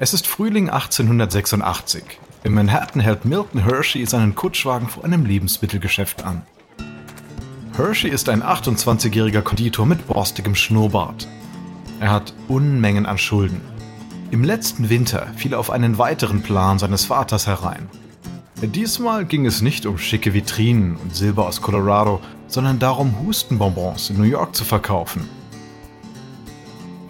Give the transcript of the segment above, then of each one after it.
Es ist Frühling 1886. In Manhattan hält Milton Hershey seinen Kutschwagen vor einem Lebensmittelgeschäft an. Hershey ist ein 28-jähriger Konditor mit borstigem Schnurrbart. Er hat Unmengen an Schulden. Im letzten Winter fiel er auf einen weiteren Plan seines Vaters herein. Diesmal ging es nicht um schicke Vitrinen und Silber aus Colorado, sondern darum, Hustenbonbons in New York zu verkaufen.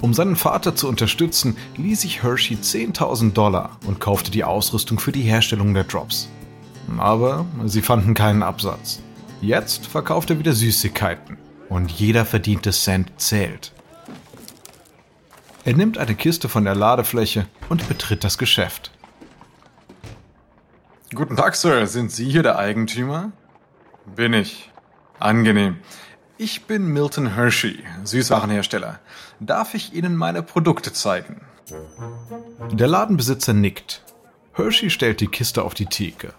Um seinen Vater zu unterstützen, ließ sich Hershey 10.000 Dollar und kaufte die Ausrüstung für die Herstellung der Drops. Aber sie fanden keinen Absatz. Jetzt verkauft er wieder Süßigkeiten und jeder verdiente Cent zählt. Er nimmt eine Kiste von der Ladefläche und betritt das Geschäft. Guten Tag, Sir. Sind Sie hier der Eigentümer? Bin ich. Angenehm. Ich bin Milton Hershey, Süßwarenhersteller. Darf ich Ihnen meine Produkte zeigen? Der Ladenbesitzer nickt. Hershey stellt die Kiste auf die Theke.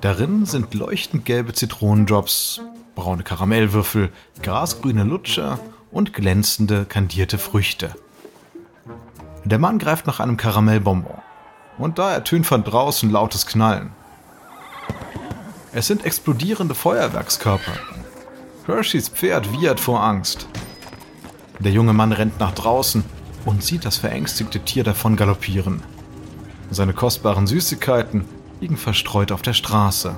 Darin sind leuchtend gelbe Zitronendrops, braune Karamellwürfel, grasgrüne Lutscher und glänzende kandierte Früchte. Der Mann greift nach einem Karamellbonbon. Und da ertönt von draußen lautes Knallen. Es sind explodierende Feuerwerkskörper, Hersheys Pferd wiehert vor Angst. Der junge Mann rennt nach draußen und sieht das verängstigte Tier davon galoppieren. Seine kostbaren Süßigkeiten liegen verstreut auf der Straße.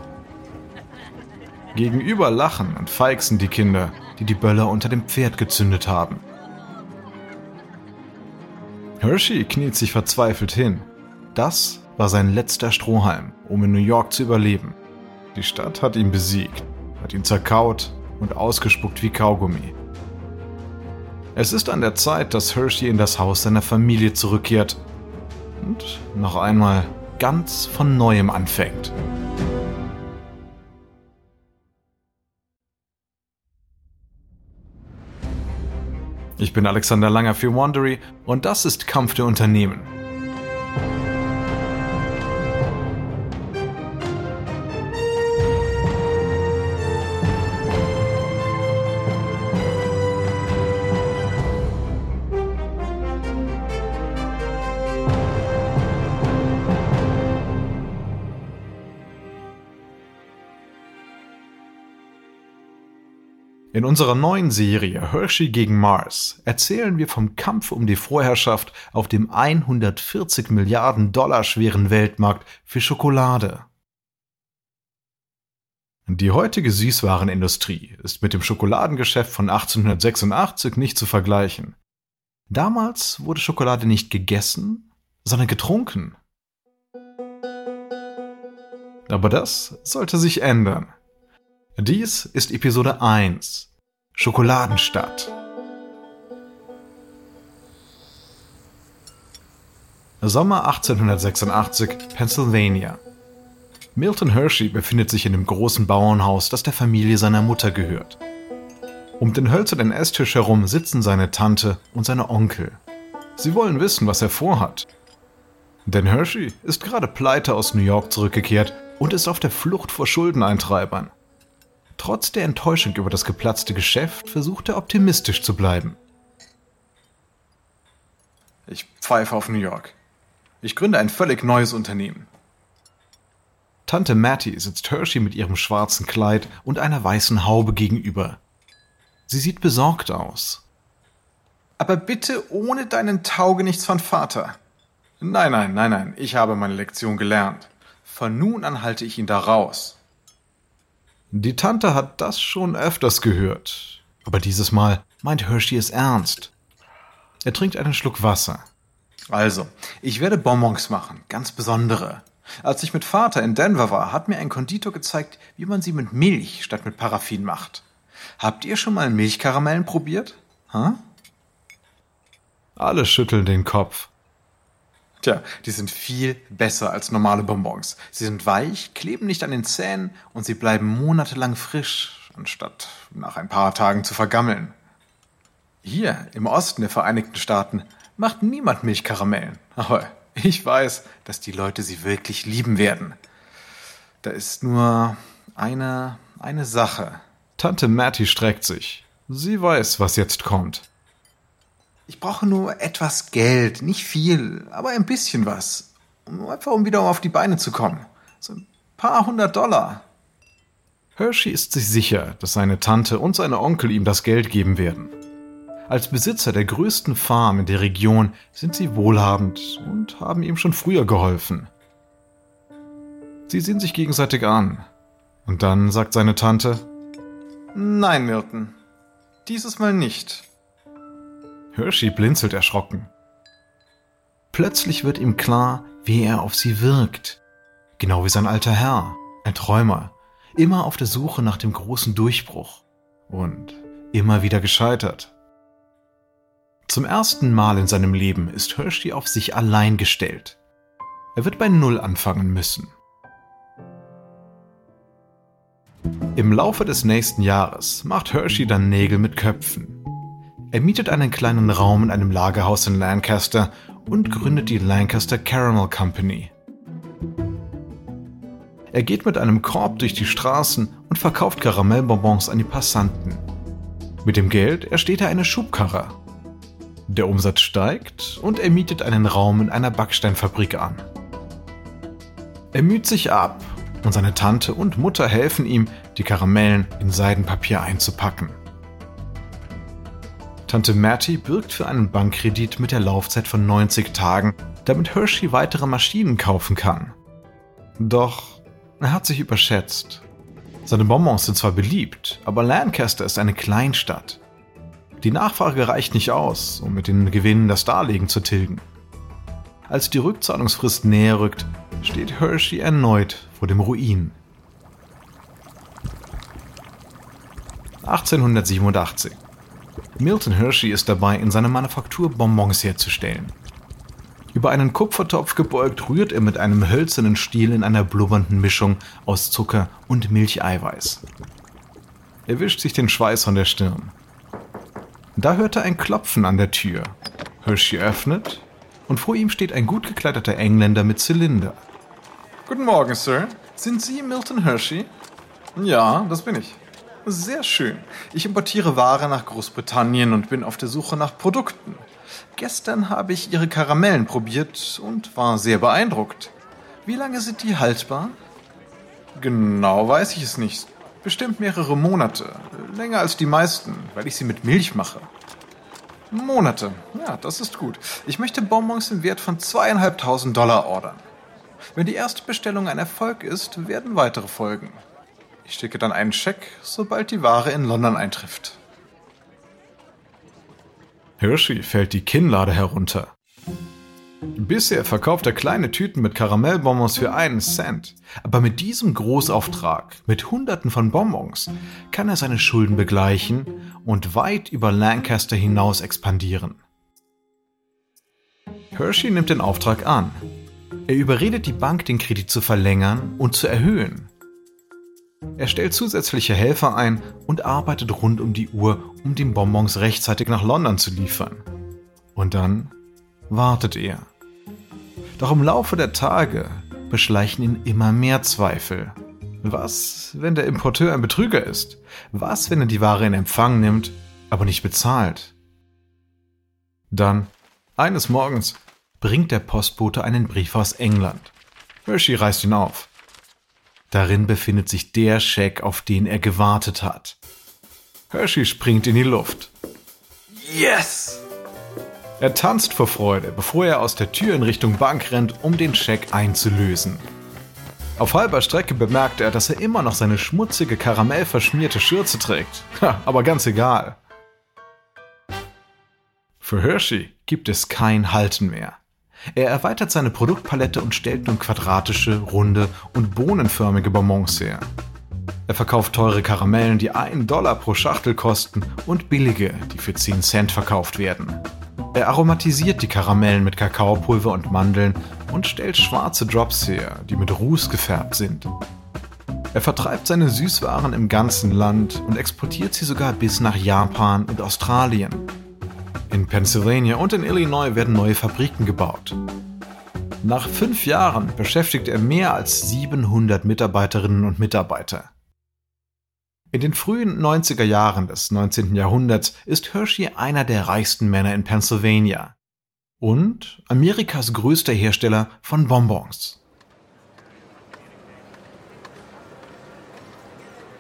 Gegenüber lachen und feixen die Kinder, die die Böller unter dem Pferd gezündet haben. Hershey kniet sich verzweifelt hin. Das war sein letzter Strohhalm, um in New York zu überleben. Die Stadt hat ihn besiegt, hat ihn zerkaut und ausgespuckt wie Kaugummi. Es ist an der Zeit, dass Hershey in das Haus seiner Familie zurückkehrt und noch einmal ganz von neuem anfängt. Ich bin Alexander Langer für Wandery und das ist Kampf der Unternehmen. In unserer neuen Serie Hershey gegen Mars erzählen wir vom Kampf um die Vorherrschaft auf dem 140 Milliarden Dollar schweren Weltmarkt für Schokolade. Die heutige Süßwarenindustrie ist mit dem Schokoladengeschäft von 1886 nicht zu vergleichen. Damals wurde Schokolade nicht gegessen, sondern getrunken. Aber das sollte sich ändern. Dies ist Episode 1 Schokoladenstadt. Sommer 1886, Pennsylvania. Milton Hershey befindet sich in dem großen Bauernhaus, das der Familie seiner Mutter gehört. Um den hölzernen Esstisch herum sitzen seine Tante und seine Onkel. Sie wollen wissen, was er vorhat. Denn Hershey ist gerade pleite aus New York zurückgekehrt und ist auf der Flucht vor Schuldeneintreibern. Trotz der Enttäuschung über das geplatzte Geschäft versucht er optimistisch zu bleiben. Ich pfeife auf New York. Ich gründe ein völlig neues Unternehmen. Tante Mattie sitzt Hershey mit ihrem schwarzen Kleid und einer weißen Haube gegenüber. Sie sieht besorgt aus. Aber bitte ohne deinen Taugenichts von Vater. Nein, nein, nein, nein, ich habe meine Lektion gelernt. Von nun an halte ich ihn da raus. Die Tante hat das schon öfters gehört. Aber dieses Mal meint Hershey es ernst. Er trinkt einen Schluck Wasser. Also, ich werde Bonbons machen, ganz besondere. Als ich mit Vater in Denver war, hat mir ein Konditor gezeigt, wie man sie mit Milch statt mit Paraffin macht. Habt ihr schon mal Milchkaramellen probiert? Huh? Alle schütteln den Kopf. Tja, die sind viel besser als normale Bonbons. Sie sind weich, kleben nicht an den Zähnen und sie bleiben monatelang frisch, anstatt nach ein paar Tagen zu vergammeln. Hier im Osten der Vereinigten Staaten macht niemand Milchkaramellen. Aber ich weiß, dass die Leute sie wirklich lieben werden. Da ist nur eine, eine Sache. Tante Mattie streckt sich. Sie weiß, was jetzt kommt. Ich brauche nur etwas Geld, nicht viel, aber ein bisschen was. Einfach um wieder auf die Beine zu kommen. So ein paar hundert Dollar. Hershey ist sich sicher, dass seine Tante und seine Onkel ihm das Geld geben werden. Als Besitzer der größten Farm in der Region sind sie wohlhabend und haben ihm schon früher geholfen. Sie sehen sich gegenseitig an. Und dann sagt seine Tante, Nein, Milton. Dieses Mal nicht. Hershey blinzelt erschrocken. Plötzlich wird ihm klar, wie er auf sie wirkt. Genau wie sein alter Herr, ein Träumer, immer auf der Suche nach dem großen Durchbruch und immer wieder gescheitert. Zum ersten Mal in seinem Leben ist Hershey auf sich allein gestellt. Er wird bei Null anfangen müssen. Im Laufe des nächsten Jahres macht Hershey dann Nägel mit Köpfen. Er mietet einen kleinen Raum in einem Lagerhaus in Lancaster und gründet die Lancaster Caramel Company. Er geht mit einem Korb durch die Straßen und verkauft Karamellbonbons an die Passanten. Mit dem Geld ersteht er eine Schubkarre. Der Umsatz steigt und er mietet einen Raum in einer Backsteinfabrik an. Er müht sich ab und seine Tante und Mutter helfen ihm, die Karamellen in Seidenpapier einzupacken. Tante Matty bürgt für einen Bankkredit mit der Laufzeit von 90 Tagen, damit Hershey weitere Maschinen kaufen kann. Doch er hat sich überschätzt. Seine Bonbons sind zwar beliebt, aber Lancaster ist eine Kleinstadt. Die Nachfrage reicht nicht aus, um mit den Gewinnen das Darlegen zu tilgen. Als die Rückzahlungsfrist näher rückt, steht Hershey erneut vor dem Ruin. 1887. Milton Hershey ist dabei, in seiner Manufaktur Bonbons herzustellen. Über einen Kupfertopf gebeugt rührt er mit einem hölzernen Stiel in einer blubbernden Mischung aus Zucker und Milcheiweiß. Er wischt sich den Schweiß von der Stirn. Da hört er ein Klopfen an der Tür. Hershey öffnet und vor ihm steht ein gut gekleideter Engländer mit Zylinder. Guten Morgen, Sir. Sind Sie Milton Hershey? Ja, das bin ich. Sehr schön. Ich importiere Ware nach Großbritannien und bin auf der Suche nach Produkten. Gestern habe ich Ihre Karamellen probiert und war sehr beeindruckt. Wie lange sind die haltbar? Genau weiß ich es nicht. Bestimmt mehrere Monate. Länger als die meisten, weil ich sie mit Milch mache. Monate. Ja, das ist gut. Ich möchte Bonbons im Wert von zweieinhalbtausend Dollar ordern. Wenn die erste Bestellung ein Erfolg ist, werden weitere folgen. Ich schicke dann einen Scheck, sobald die Ware in London eintrifft. Hershey fällt die Kinnlade herunter. Bisher verkauft er kleine Tüten mit Karamellbonbons für einen Cent. Aber mit diesem Großauftrag, mit Hunderten von Bonbons, kann er seine Schulden begleichen und weit über Lancaster hinaus expandieren. Hershey nimmt den Auftrag an. Er überredet die Bank, den Kredit zu verlängern und zu erhöhen. Er stellt zusätzliche Helfer ein und arbeitet rund um die Uhr, um die Bonbons rechtzeitig nach London zu liefern. Und dann wartet er. Doch im Laufe der Tage beschleichen ihn immer mehr Zweifel. Was, wenn der Importeur ein Betrüger ist? Was, wenn er die Ware in Empfang nimmt, aber nicht bezahlt? Dann, eines Morgens, bringt der Postbote einen Brief aus England. Hershey reißt ihn auf. Darin befindet sich der Scheck, auf den er gewartet hat. Hershey springt in die Luft. Yes! Er tanzt vor Freude, bevor er aus der Tür in Richtung Bank rennt, um den Scheck einzulösen. Auf halber Strecke bemerkt er, dass er immer noch seine schmutzige, karamellverschmierte Schürze trägt. Ha, aber ganz egal. Für Hershey gibt es kein Halten mehr. Er erweitert seine Produktpalette und stellt nun quadratische, runde und bohnenförmige Bonbons her. Er verkauft teure Karamellen, die 1 Dollar pro Schachtel kosten und billige, die für 10 Cent verkauft werden. Er aromatisiert die Karamellen mit Kakaopulver und Mandeln und stellt schwarze Drops her, die mit Ruß gefärbt sind. Er vertreibt seine Süßwaren im ganzen Land und exportiert sie sogar bis nach Japan und Australien. In Pennsylvania und in Illinois werden neue Fabriken gebaut. Nach fünf Jahren beschäftigt er mehr als 700 Mitarbeiterinnen und Mitarbeiter. In den frühen 90er Jahren des 19. Jahrhunderts ist Hershey einer der reichsten Männer in Pennsylvania und Amerikas größter Hersteller von Bonbons.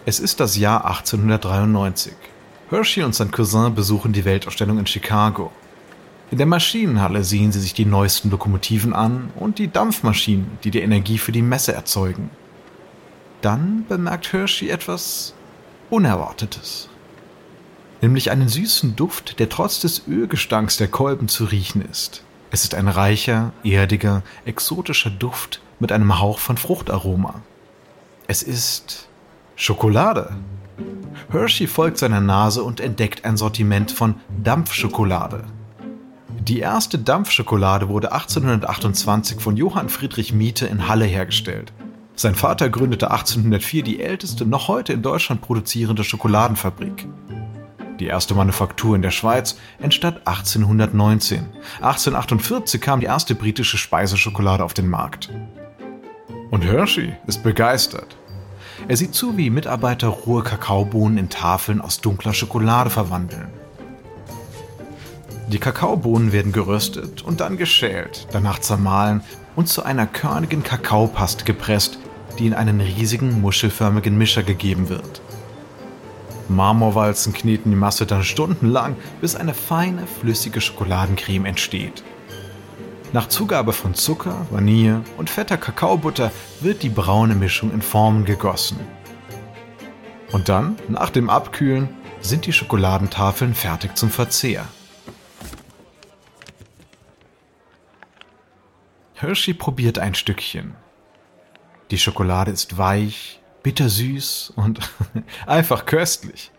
Es ist das Jahr 1893. Hershey und sein Cousin besuchen die Weltausstellung in Chicago. In der Maschinenhalle sehen sie sich die neuesten Lokomotiven an und die Dampfmaschinen, die die Energie für die Messe erzeugen. Dann bemerkt Hershey etwas Unerwartetes. Nämlich einen süßen Duft, der trotz des Ölgestanks der Kolben zu riechen ist. Es ist ein reicher, erdiger, exotischer Duft mit einem Hauch von Fruchtaroma. Es ist Schokolade. Hershey folgt seiner Nase und entdeckt ein Sortiment von Dampfschokolade. Die erste Dampfschokolade wurde 1828 von Johann Friedrich Miete in Halle hergestellt. Sein Vater gründete 1804 die älteste noch heute in Deutschland produzierende Schokoladenfabrik. Die erste Manufaktur in der Schweiz entstand 1819. 1848 kam die erste britische Speiseschokolade auf den Markt. Und Hershey ist begeistert. Er sieht zu, wie Mitarbeiter rohe Kakaobohnen in Tafeln aus dunkler Schokolade verwandeln. Die Kakaobohnen werden geröstet und dann geschält, danach zermahlen und zu einer körnigen Kakaopaste gepresst, die in einen riesigen muschelförmigen Mischer gegeben wird. Marmorwalzen kneten die Masse dann stundenlang, bis eine feine, flüssige Schokoladencreme entsteht. Nach Zugabe von Zucker, Vanille und fetter Kakaobutter wird die braune Mischung in Formen gegossen. Und dann, nach dem Abkühlen, sind die Schokoladentafeln fertig zum Verzehr. Hershey probiert ein Stückchen. Die Schokolade ist weich, bittersüß und einfach köstlich.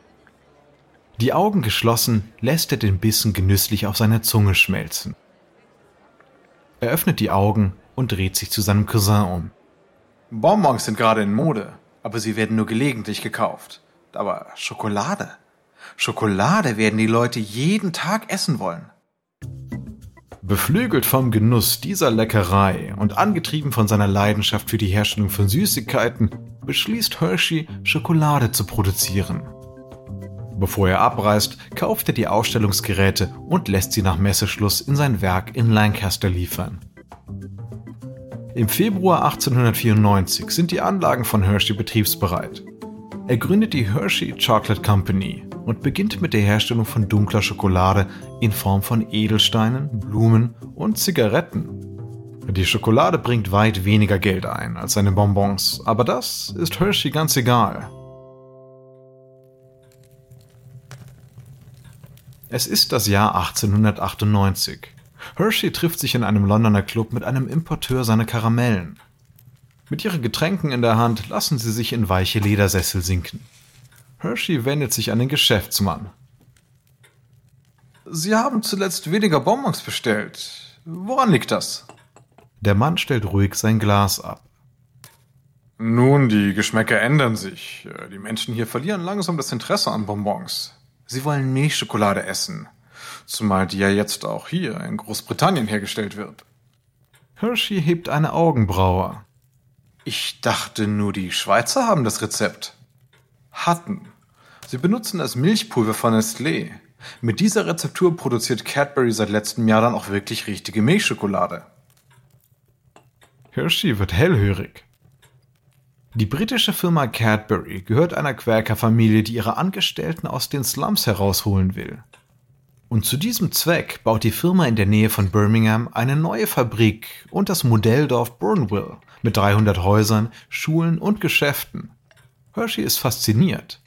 Die Augen geschlossen lässt er den Bissen genüsslich auf seiner Zunge schmelzen. Er öffnet die Augen und dreht sich zu seinem Cousin um. Bonbons sind gerade in Mode, aber sie werden nur gelegentlich gekauft. Aber Schokolade? Schokolade werden die Leute jeden Tag essen wollen. Beflügelt vom Genuss dieser Leckerei und angetrieben von seiner Leidenschaft für die Herstellung von Süßigkeiten, beschließt Hershey, Schokolade zu produzieren. Bevor er abreist, kauft er die Ausstellungsgeräte und lässt sie nach Messeschluss in sein Werk in Lancaster liefern. Im Februar 1894 sind die Anlagen von Hershey betriebsbereit. Er gründet die Hershey Chocolate Company und beginnt mit der Herstellung von dunkler Schokolade in Form von Edelsteinen, Blumen und Zigaretten. Die Schokolade bringt weit weniger Geld ein als seine Bonbons, aber das ist Hershey ganz egal. Es ist das Jahr 1898. Hershey trifft sich in einem Londoner Club mit einem Importeur seiner Karamellen. Mit ihren Getränken in der Hand lassen sie sich in weiche Ledersessel sinken. Hershey wendet sich an den Geschäftsmann. Sie haben zuletzt weniger Bonbons bestellt. Woran liegt das? Der Mann stellt ruhig sein Glas ab. Nun, die Geschmäcker ändern sich. Die Menschen hier verlieren langsam das Interesse an Bonbons. Sie wollen Milchschokolade essen, zumal die ja jetzt auch hier in Großbritannien hergestellt wird. Hershey hebt eine Augenbraue. Ich dachte nur, die Schweizer haben das Rezept. Hatten. Sie benutzen das Milchpulver von Nestlé. Mit dieser Rezeptur produziert Cadbury seit letztem Jahr dann auch wirklich richtige Milchschokolade. Hershey wird hellhörig. Die britische Firma Cadbury gehört einer Quäkerfamilie, die ihre Angestellten aus den Slums herausholen will. Und zu diesem Zweck baut die Firma in der Nähe von Birmingham eine neue Fabrik und das Modelldorf Bourneville mit 300 Häusern, Schulen und Geschäften. Hershey ist fasziniert.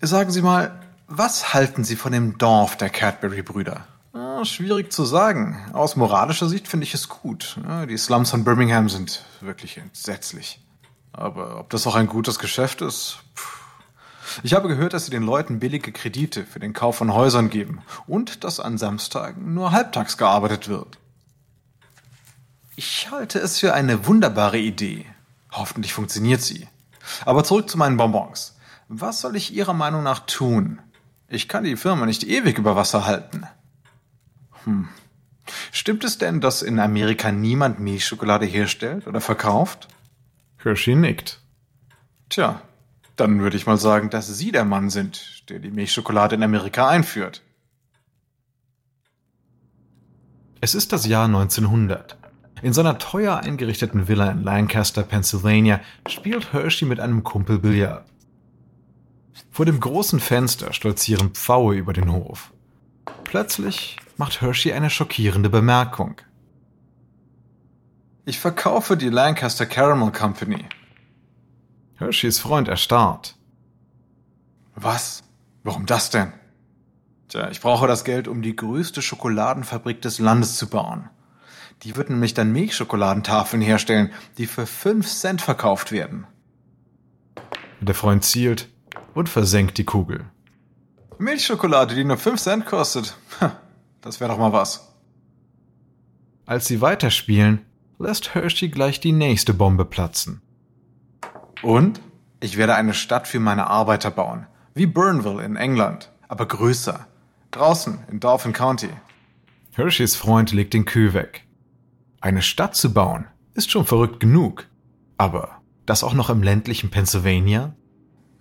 Sagen Sie mal, was halten Sie von dem Dorf der Cadbury-Brüder? Ah, schwierig zu sagen. Aus moralischer Sicht finde ich es gut. Die Slums von Birmingham sind wirklich entsetzlich. Aber ob das auch ein gutes Geschäft ist? Ich habe gehört, dass sie den Leuten billige Kredite für den Kauf von Häusern geben und dass an Samstagen nur halbtags gearbeitet wird. Ich halte es für eine wunderbare Idee. Hoffentlich funktioniert sie. Aber zurück zu meinen Bonbons. Was soll ich Ihrer Meinung nach tun? Ich kann die Firma nicht ewig über Wasser halten. Hm. Stimmt es denn, dass in Amerika niemand Milchschokolade herstellt oder verkauft? Hershey nickt. Tja, Dann würde ich mal sagen, dass Sie der Mann sind, der die Milchschokolade in Amerika einführt. Es ist das Jahr 1900. In seiner teuer eingerichteten Villa in Lancaster, Pennsylvania, spielt Hershey mit einem Kumpel Billard. Vor dem großen Fenster stolzieren Pfaue über den Hof. Plötzlich macht Hershey eine schockierende Bemerkung. Ich verkaufe die Lancaster Caramel Company. Hersheys Freund erstarrt. Was? Warum das denn? Tja, ich brauche das Geld, um die größte Schokoladenfabrik des Landes zu bauen. Die wird nämlich dann Milchschokoladentafeln herstellen, die für 5 Cent verkauft werden. Der Freund zielt und versenkt die Kugel. Milchschokolade, die nur 5 Cent kostet. Das wäre doch mal was. Als sie weiterspielen, lässt Hershey gleich die nächste Bombe platzen. Und? Ich werde eine Stadt für meine Arbeiter bauen. Wie Burnville in England, aber größer. Draußen in Dauphin County. Hersheys Freund legt den Kühl weg. Eine Stadt zu bauen ist schon verrückt genug. Aber das auch noch im ländlichen Pennsylvania?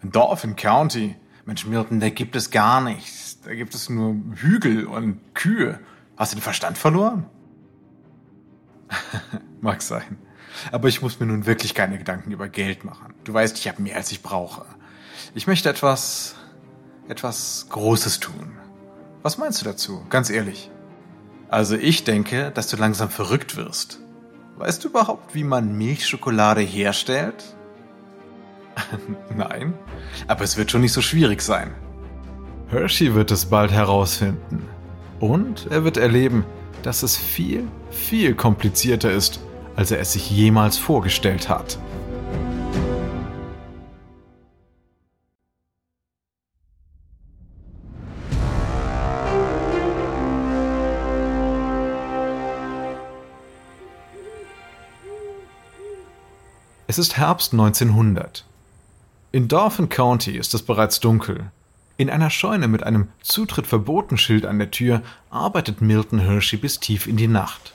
In Dauphin County? Mensch, Milton, da gibt es gar nichts. Da gibt es nur Hügel und Kühe. Hast du den Verstand verloren? Mag sein. Aber ich muss mir nun wirklich keine Gedanken über Geld machen. Du weißt, ich habe mehr, als ich brauche. Ich möchte etwas, etwas Großes tun. Was meinst du dazu? Ganz ehrlich. Also ich denke, dass du langsam verrückt wirst. Weißt du überhaupt, wie man Milchschokolade herstellt? Nein, aber es wird schon nicht so schwierig sein. Hershey wird es bald herausfinden. Und er wird erleben, dass es viel, viel komplizierter ist, als er es sich jemals vorgestellt hat. Es ist Herbst 1900. In Dauphin County ist es bereits dunkel. In einer Scheune mit einem Zutritt verboten Schild an der Tür arbeitet Milton Hershey bis tief in die Nacht.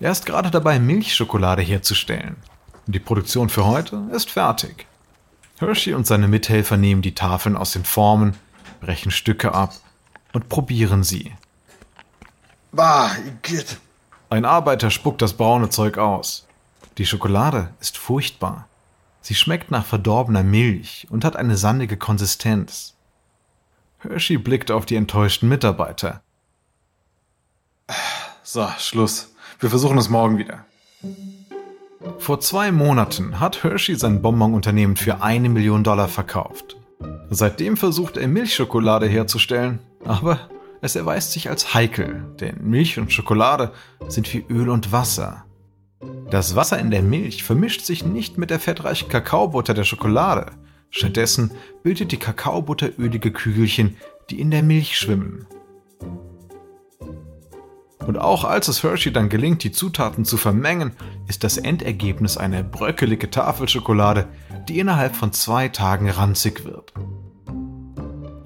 Er ist gerade dabei, Milchschokolade herzustellen. Die Produktion für heute ist fertig. Hershey und seine Mithelfer nehmen die Tafeln aus den Formen, brechen Stücke ab und probieren sie. Bah, Igitt. Ein Arbeiter spuckt das braune Zeug aus. Die Schokolade ist furchtbar. Sie schmeckt nach verdorbener Milch und hat eine sandige Konsistenz. Hershey blickt auf die enttäuschten Mitarbeiter. So, Schluss. Wir versuchen es morgen wieder. Vor zwei Monaten hat Hershey sein Bonbon-Unternehmen für eine Million Dollar verkauft. Seitdem versucht er Milchschokolade herzustellen, aber es erweist sich als heikel, denn Milch und Schokolade sind wie Öl und Wasser. Das Wasser in der Milch vermischt sich nicht mit der fettreichen Kakaobutter der Schokolade. Stattdessen bildet die Kakaobutter ölige Kügelchen, die in der Milch schwimmen. Und auch als es Hershey dann gelingt, die Zutaten zu vermengen, ist das Endergebnis eine bröckelige Tafelschokolade, die innerhalb von zwei Tagen ranzig wird.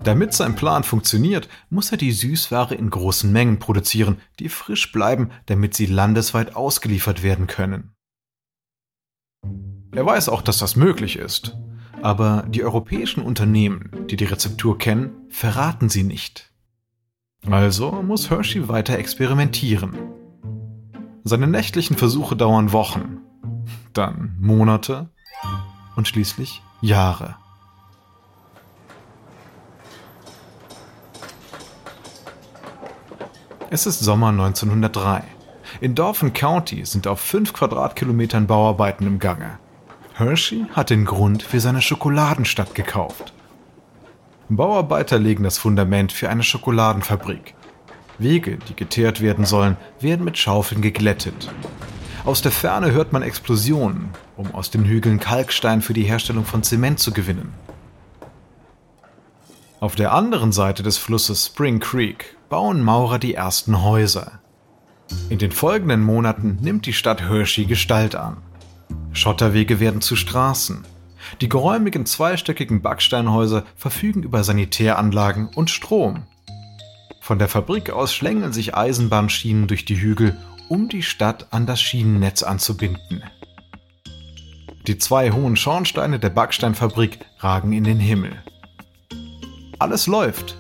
Damit sein Plan funktioniert, muss er die Süßware in großen Mengen produzieren, die frisch bleiben, damit sie landesweit ausgeliefert werden können. Er weiß auch, dass das möglich ist, aber die europäischen Unternehmen, die die Rezeptur kennen, verraten sie nicht. Also muss Hershey weiter experimentieren. Seine nächtlichen Versuche dauern Wochen, dann Monate und schließlich Jahre. Es ist Sommer 1903. In Dauphin County sind auf 5 Quadratkilometern Bauarbeiten im Gange. Hershey hat den Grund für seine Schokoladenstadt gekauft. Bauarbeiter legen das Fundament für eine Schokoladenfabrik. Wege, die geteert werden sollen, werden mit Schaufeln geglättet. Aus der Ferne hört man Explosionen, um aus den Hügeln Kalkstein für die Herstellung von Zement zu gewinnen. Auf der anderen Seite des Flusses Spring Creek bauen Maurer die ersten Häuser. In den folgenden Monaten nimmt die Stadt Hershey Gestalt an. Schotterwege werden zu Straßen, die geräumigen zweistöckigen Backsteinhäuser verfügen über Sanitäranlagen und Strom. Von der Fabrik aus schlängeln sich Eisenbahnschienen durch die Hügel, um die Stadt an das Schienennetz anzubinden. Die zwei hohen Schornsteine der Backsteinfabrik ragen in den Himmel. Alles läuft,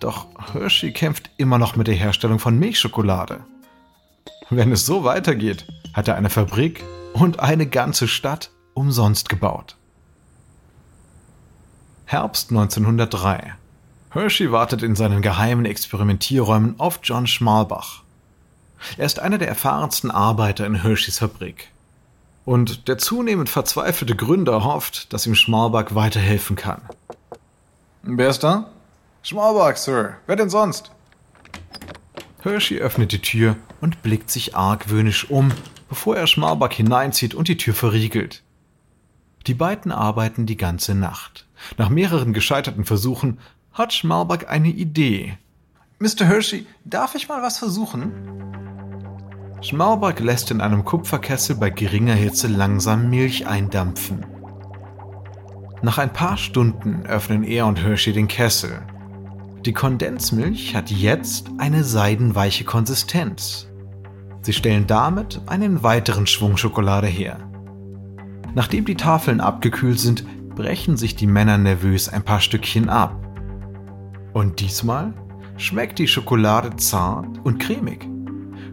doch Hershey kämpft immer noch mit der Herstellung von Milchschokolade. Wenn es so weitergeht, hat er eine Fabrik und eine ganze Stadt umsonst gebaut. Herbst 1903. Hershey wartet in seinen geheimen Experimentierräumen auf John Schmalbach. Er ist einer der erfahrensten Arbeiter in Hersheys Fabrik. Und der zunehmend verzweifelte Gründer hofft, dass ihm Schmalbach weiterhelfen kann. Wer ist da? Schmalbach, Sir. Wer denn sonst? Hershey öffnet die Tür und blickt sich argwöhnisch um, bevor er Schmalbach hineinzieht und die Tür verriegelt. Die beiden arbeiten die ganze Nacht. Nach mehreren gescheiterten Versuchen hat Schmalbach eine Idee. Mr. Hershey, darf ich mal was versuchen? Schmalbach lässt in einem Kupferkessel bei geringer Hitze langsam Milch eindampfen. Nach ein paar Stunden öffnen er und Hershey den Kessel. Die Kondensmilch hat jetzt eine seidenweiche Konsistenz. Sie stellen damit einen weiteren Schwung Schokolade her. Nachdem die Tafeln abgekühlt sind, brechen sich die Männer nervös ein paar Stückchen ab. Und diesmal schmeckt die Schokolade zart und cremig.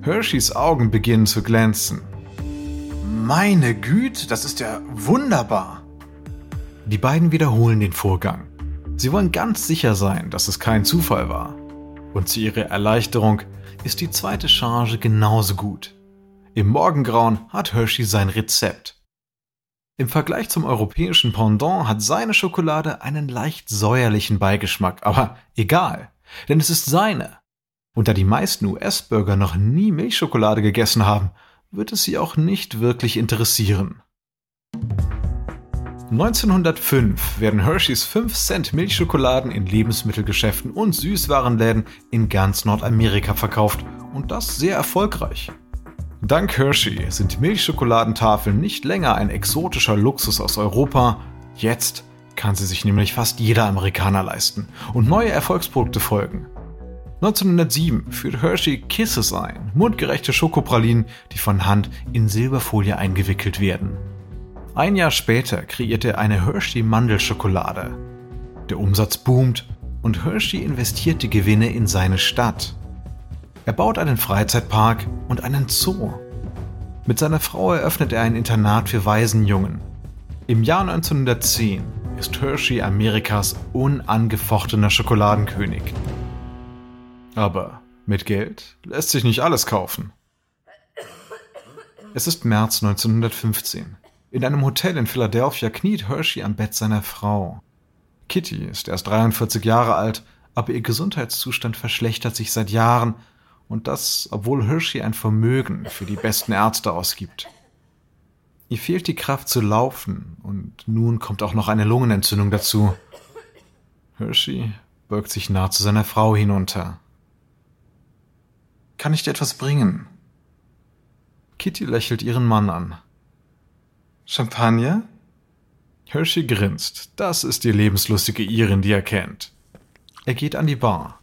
Hersheys Augen beginnen zu glänzen. Meine Güte, das ist ja wunderbar. Die beiden wiederholen den Vorgang. Sie wollen ganz sicher sein, dass es kein Zufall war. Und zu ihrer Erleichterung ist die zweite Charge genauso gut. Im Morgengrauen hat Hershey sein Rezept. Im Vergleich zum europäischen Pendant hat seine Schokolade einen leicht säuerlichen Beigeschmack, aber egal, denn es ist seine. Und da die meisten US-Bürger noch nie Milchschokolade gegessen haben, wird es sie auch nicht wirklich interessieren. 1905 werden Hershey's 5 Cent Milchschokoladen in Lebensmittelgeschäften und Süßwarenläden in ganz Nordamerika verkauft und das sehr erfolgreich. Dank Hershey sind Milchschokoladentafeln nicht länger ein exotischer Luxus aus Europa, jetzt kann sie sich nämlich fast jeder Amerikaner leisten und neue Erfolgsprodukte folgen. 1907 führt Hershey Kisses ein, mundgerechte Schokopralinen, die von Hand in Silberfolie eingewickelt werden. Ein Jahr später kreiert er eine Hershey Mandelschokolade. Der Umsatz boomt und Hershey investiert die Gewinne in seine Stadt. Er baut einen Freizeitpark und einen Zoo. Mit seiner Frau eröffnet er ein Internat für Waisenjungen. Im Jahr 1910 ist Hershey Amerikas unangefochtener Schokoladenkönig. Aber mit Geld lässt sich nicht alles kaufen. Es ist März 1915. In einem Hotel in Philadelphia kniet Hershey am Bett seiner Frau. Kitty ist erst 43 Jahre alt, aber ihr Gesundheitszustand verschlechtert sich seit Jahren und das, obwohl Hershey ein Vermögen für die besten Ärzte ausgibt. Ihr fehlt die Kraft zu laufen und nun kommt auch noch eine Lungenentzündung dazu. Hershey beugt sich nah zu seiner Frau hinunter. Kann ich dir etwas bringen? Kitty lächelt ihren Mann an. Champagner? Hershey grinst. Das ist die lebenslustige Irin, die er kennt. Er geht an die Bar.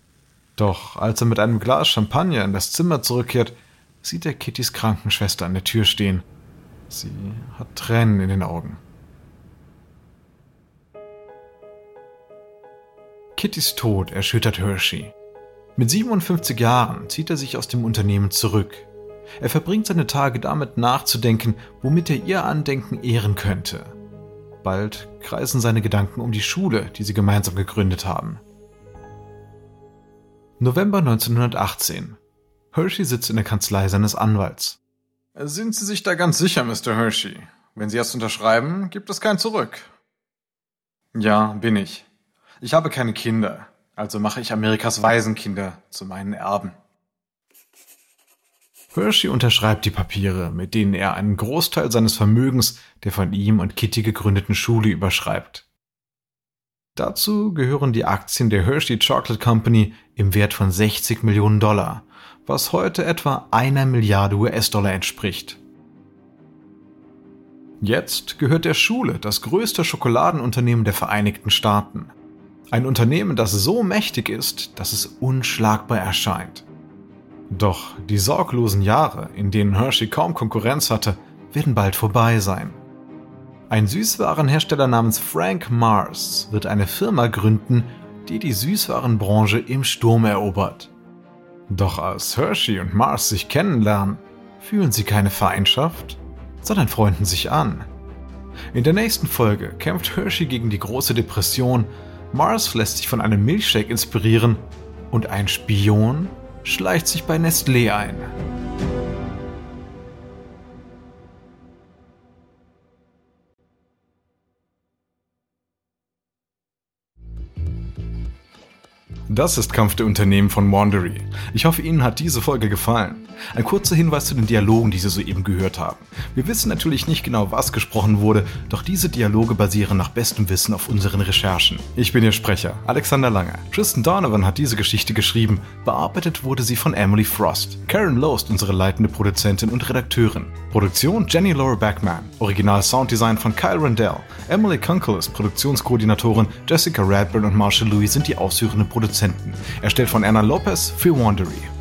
Doch als er mit einem Glas Champagner in das Zimmer zurückkehrt, sieht er Kittys Krankenschwester an der Tür stehen. Sie hat Tränen in den Augen. Kittys Tod erschüttert Hershey. Mit 57 Jahren zieht er sich aus dem Unternehmen zurück. Er verbringt seine Tage damit nachzudenken, womit er ihr Andenken ehren könnte. Bald kreisen seine Gedanken um die Schule, die sie gemeinsam gegründet haben. November 1918. Hershey sitzt in der Kanzlei seines Anwalts. Sind Sie sich da ganz sicher, Mr. Hershey? Wenn Sie erst unterschreiben, gibt es kein Zurück. Ja, bin ich. Ich habe keine Kinder, also mache ich Amerikas Waisenkinder zu meinen Erben. Hershey unterschreibt die Papiere, mit denen er einen Großteil seines Vermögens der von ihm und Kitty gegründeten Schule überschreibt. Dazu gehören die Aktien der Hershey Chocolate Company im Wert von 60 Millionen Dollar, was heute etwa einer Milliarde US-Dollar entspricht. Jetzt gehört der Schule das größte Schokoladenunternehmen der Vereinigten Staaten. Ein Unternehmen, das so mächtig ist, dass es unschlagbar erscheint. Doch die sorglosen Jahre, in denen Hershey kaum Konkurrenz hatte, werden bald vorbei sein. Ein Süßwarenhersteller namens Frank Mars wird eine Firma gründen, die die Süßwarenbranche im Sturm erobert. Doch als Hershey und Mars sich kennenlernen, fühlen sie keine Feindschaft, sondern freunden sich an. In der nächsten Folge kämpft Hershey gegen die große Depression, Mars lässt sich von einem Milchshake inspirieren und ein Spion schleicht sich bei Nestlé ein. Das ist Kampf der Unternehmen von Wandery. Ich hoffe, Ihnen hat diese Folge gefallen. Ein kurzer Hinweis zu den Dialogen, die Sie soeben gehört haben. Wir wissen natürlich nicht genau, was gesprochen wurde, doch diese Dialoge basieren nach bestem Wissen auf unseren Recherchen. Ich bin Ihr Sprecher, Alexander Lange. Tristan Donovan hat diese Geschichte geschrieben, bearbeitet wurde sie von Emily Frost. Karen Lowe ist unsere leitende Produzentin und Redakteurin. Produktion Jenny Laura Backman. Original Sounddesign von Kyle Rendell. Emily Kunkel ist Produktionskoordinatorin, Jessica Radburn und Marshall Louis sind die ausführenden Produzenten. Erstellt von Anna Lopez für Wandery.